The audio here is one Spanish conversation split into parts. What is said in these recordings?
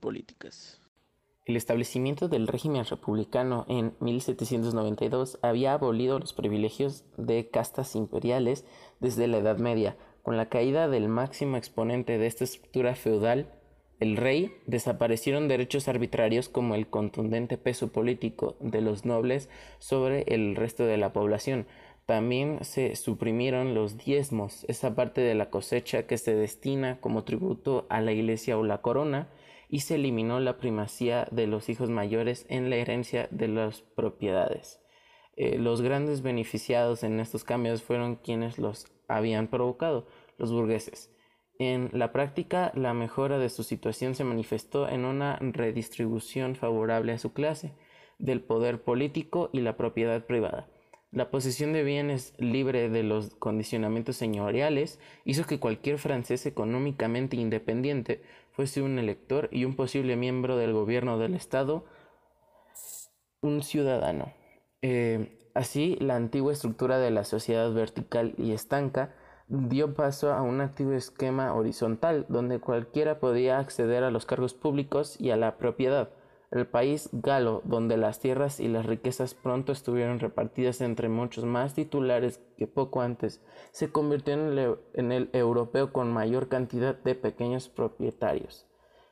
Políticas. El establecimiento del régimen republicano en 1792 había abolido los privilegios de castas imperiales desde la Edad Media. Con la caída del máximo exponente de esta estructura feudal, el rey, desaparecieron derechos arbitrarios como el contundente peso político de los nobles sobre el resto de la población. También se suprimieron los diezmos, esa parte de la cosecha que se destina como tributo a la iglesia o la corona, y se eliminó la primacía de los hijos mayores en la herencia de las propiedades. Eh, los grandes beneficiados en estos cambios fueron quienes los habían provocado, los burgueses. En la práctica, la mejora de su situación se manifestó en una redistribución favorable a su clase, del poder político y la propiedad privada. La posesión de bienes libre de los condicionamientos señoriales hizo que cualquier francés económicamente independiente fuese un elector y un posible miembro del gobierno del Estado, un ciudadano. Eh, así, la antigua estructura de la sociedad vertical y estanca dio paso a un activo esquema horizontal, donde cualquiera podía acceder a los cargos públicos y a la propiedad. El país galo, donde las tierras y las riquezas pronto estuvieron repartidas entre muchos más titulares que poco antes, se convirtió en el, en el europeo con mayor cantidad de pequeños propietarios.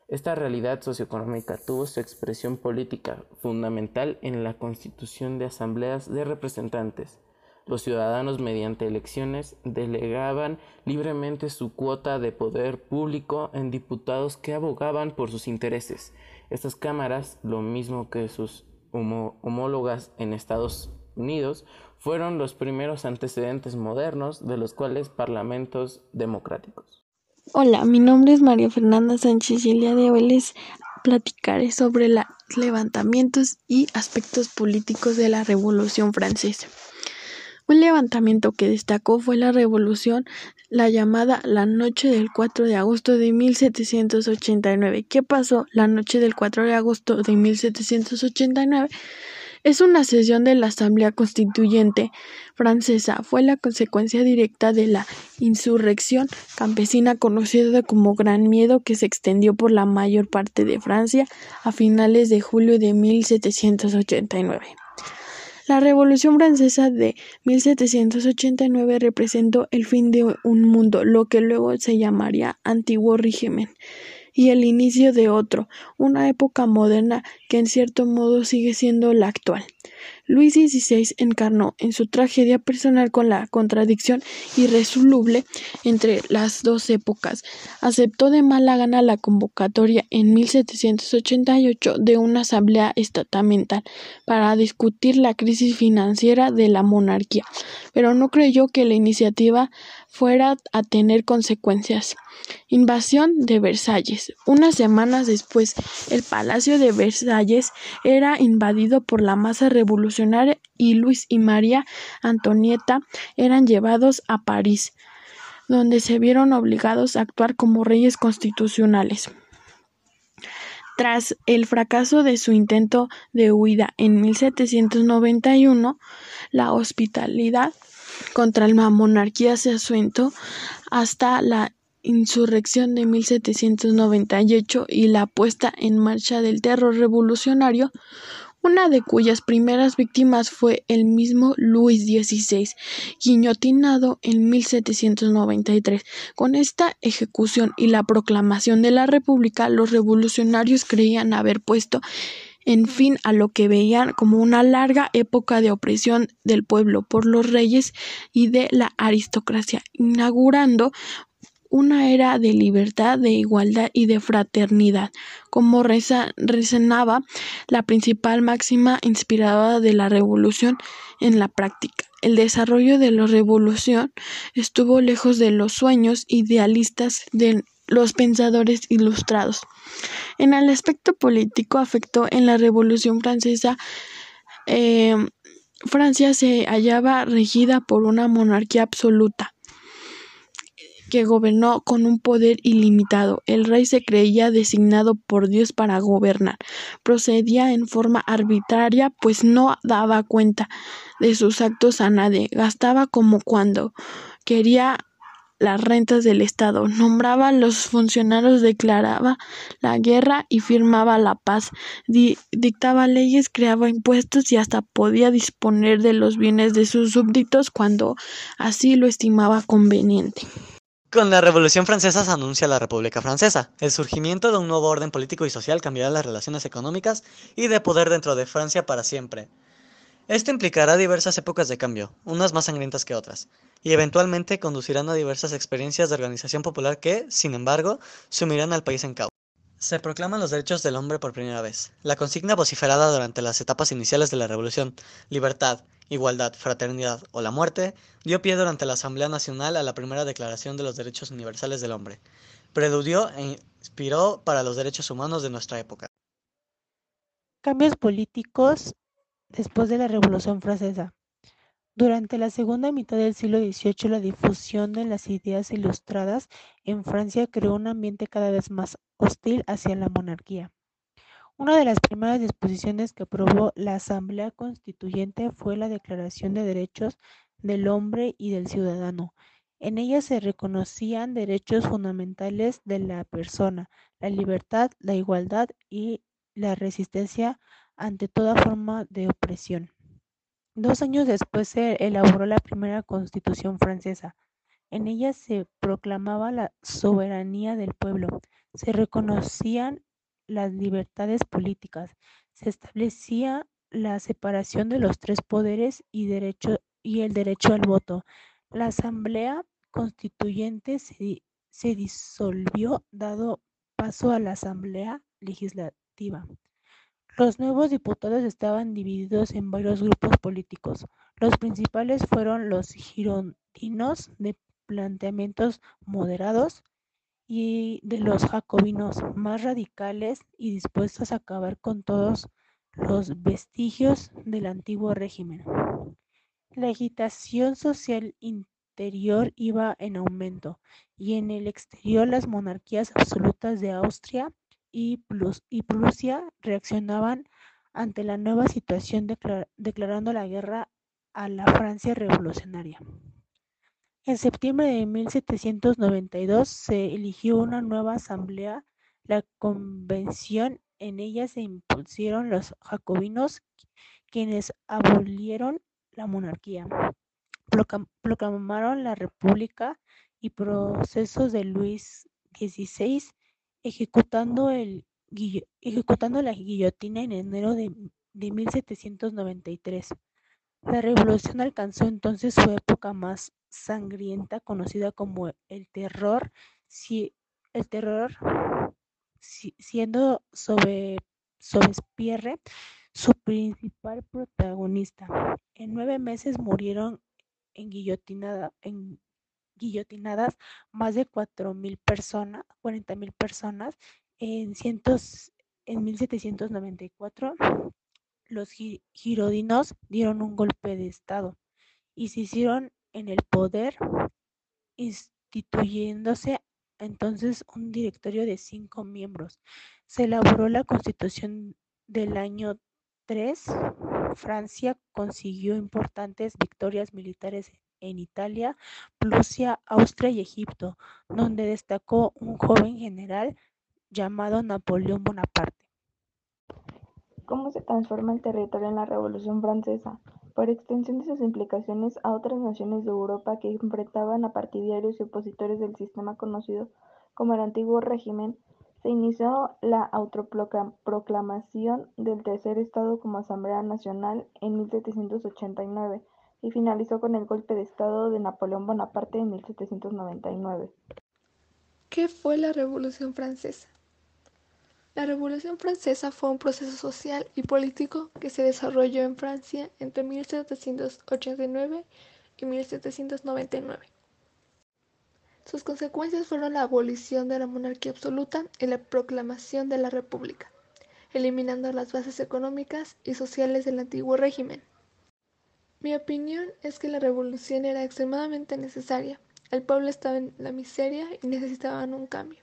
Esta realidad socioeconómica tuvo su expresión política fundamental en la constitución de asambleas de representantes. Los ciudadanos mediante elecciones delegaban libremente su cuota de poder público en diputados que abogaban por sus intereses estas cámaras, lo mismo que sus homólogas en Estados Unidos, fueron los primeros antecedentes modernos de los cuales parlamentos democráticos. Hola, mi nombre es María Fernanda Sánchez y el día de hoy les platicaré sobre los levantamientos y aspectos políticos de la Revolución Francesa. Un levantamiento que destacó fue la revolución, la llamada la noche del 4 de agosto de 1789. ¿Qué pasó la noche del 4 de agosto de 1789? Es una sesión de la Asamblea Constituyente francesa. Fue la consecuencia directa de la insurrección campesina conocida como Gran Miedo que se extendió por la mayor parte de Francia a finales de julio de 1789. La Revolución Francesa de 1789 representó el fin de un mundo, lo que luego se llamaría Antiguo Régimen, y el inicio de otro, una época moderna que en cierto modo sigue siendo la actual. Luis XVI encarnó en su tragedia personal con la contradicción irresoluble entre las dos épocas. Aceptó de mala gana la convocatoria en 1788 de una asamblea estamental para discutir la crisis financiera de la monarquía, pero no creyó que la iniciativa fuera a tener consecuencias. Invasión de Versalles. Unas semanas después, el Palacio de Versalles era invadido por la masa revolucionaria y Luis y María Antonieta eran llevados a París, donde se vieron obligados a actuar como reyes constitucionales. Tras el fracaso de su intento de huida en 1791, la hospitalidad contra la monarquía se asuentó hasta la insurrección de 1798 y la puesta en marcha del terror revolucionario, una de cuyas primeras víctimas fue el mismo Luis XVI, guillotinado en 1793. Con esta ejecución y la proclamación de la República, los revolucionarios creían haber puesto en fin a lo que veían como una larga época de opresión del pueblo por los reyes y de la aristocracia, inaugurando una era de libertad, de igualdad y de fraternidad, como resonaba la principal máxima inspiradora de la revolución en la práctica. El desarrollo de la revolución estuvo lejos de los sueños idealistas de los pensadores ilustrados. En el aspecto político afectó en la Revolución Francesa eh, Francia se hallaba regida por una monarquía absoluta que gobernó con un poder ilimitado. El rey se creía designado por Dios para gobernar. Procedía en forma arbitraria, pues no daba cuenta de sus actos a nadie. Gastaba como cuando quería las rentas del Estado, nombraba a los funcionarios, declaraba la guerra y firmaba la paz, dictaba leyes, creaba impuestos y hasta podía disponer de los bienes de sus súbditos cuando así lo estimaba conveniente. Con la Revolución Francesa se anuncia la República Francesa. El surgimiento de un nuevo orden político y social cambiará las relaciones económicas y de poder dentro de Francia para siempre. Esto implicará diversas épocas de cambio, unas más sangrientas que otras, y eventualmente conducirán a diversas experiencias de organización popular que, sin embargo, sumirán al país en caos. Se proclaman los derechos del hombre por primera vez. La consigna vociferada durante las etapas iniciales de la Revolución, libertad, igualdad, fraternidad o la muerte, dio pie durante la Asamblea Nacional a la primera Declaración de los Derechos Universales del Hombre. Preludió e inspiró para los derechos humanos de nuestra época. Cambios políticos después de la Revolución Francesa. Durante la segunda mitad del siglo XVIII, la difusión de las ideas ilustradas en Francia creó un ambiente cada vez más hostil hacia la monarquía. Una de las primeras disposiciones que aprobó la Asamblea Constituyente fue la Declaración de Derechos del Hombre y del Ciudadano. En ella se reconocían derechos fundamentales de la persona, la libertad, la igualdad y la resistencia ante toda forma de opresión. Dos años después se elaboró la primera Constitución francesa. En ella se proclamaba la soberanía del pueblo, se reconocían las libertades políticas, se establecía la separación de los tres poderes y, derecho, y el derecho al voto. La Asamblea Constituyente se, se disolvió dado paso a la Asamblea Legislativa. Los nuevos diputados estaban divididos en varios grupos políticos. Los principales fueron los girondinos de planteamientos moderados y de los jacobinos más radicales y dispuestos a acabar con todos los vestigios del antiguo régimen. La agitación social interior iba en aumento y en el exterior las monarquías absolutas de Austria y Prusia reaccionaban ante la nueva situación declarando la guerra a la Francia revolucionaria. En septiembre de 1792 se eligió una nueva asamblea, la Convención. En ella se impusieron los jacobinos, quienes abolieron la monarquía, proclamaron la república y procesos de Luis XVI ejecutando, el, ejecutando la guillotina en enero de, de 1793. La revolución alcanzó entonces su época más sangrienta, conocida como el terror, si, el terror siendo sobre, Sobespierre su principal protagonista. En nueve meses murieron en guillotinada, guillotinadas más de cuatro mil personas, cuarenta mil personas. En, cientos, en 1794 los girodinos dieron un golpe de Estado y se hicieron en el poder, instituyéndose entonces un directorio de cinco miembros. Se elaboró la constitución del año 3. Francia consiguió importantes victorias militares en Italia, Prusia, Austria y Egipto, donde destacó un joven general llamado Napoleón Bonaparte. ¿Cómo se transforma el territorio en la Revolución Francesa? Por extensión de sus implicaciones a otras naciones de Europa que enfrentaban a partidarios y opositores del sistema conocido como el antiguo régimen, se inició la autoproclamación del tercer estado como Asamblea Nacional en 1789 y finalizó con el golpe de Estado de Napoleón Bonaparte en 1799. ¿Qué fue la Revolución Francesa? La Revolución Francesa fue un proceso social y político que se desarrolló en Francia entre 1789 y 1799. Sus consecuencias fueron la abolición de la monarquía absoluta y la proclamación de la República, eliminando las bases económicas y sociales del antiguo régimen. Mi opinión es que la revolución era extremadamente necesaria. El pueblo estaba en la miseria y necesitaban un cambio.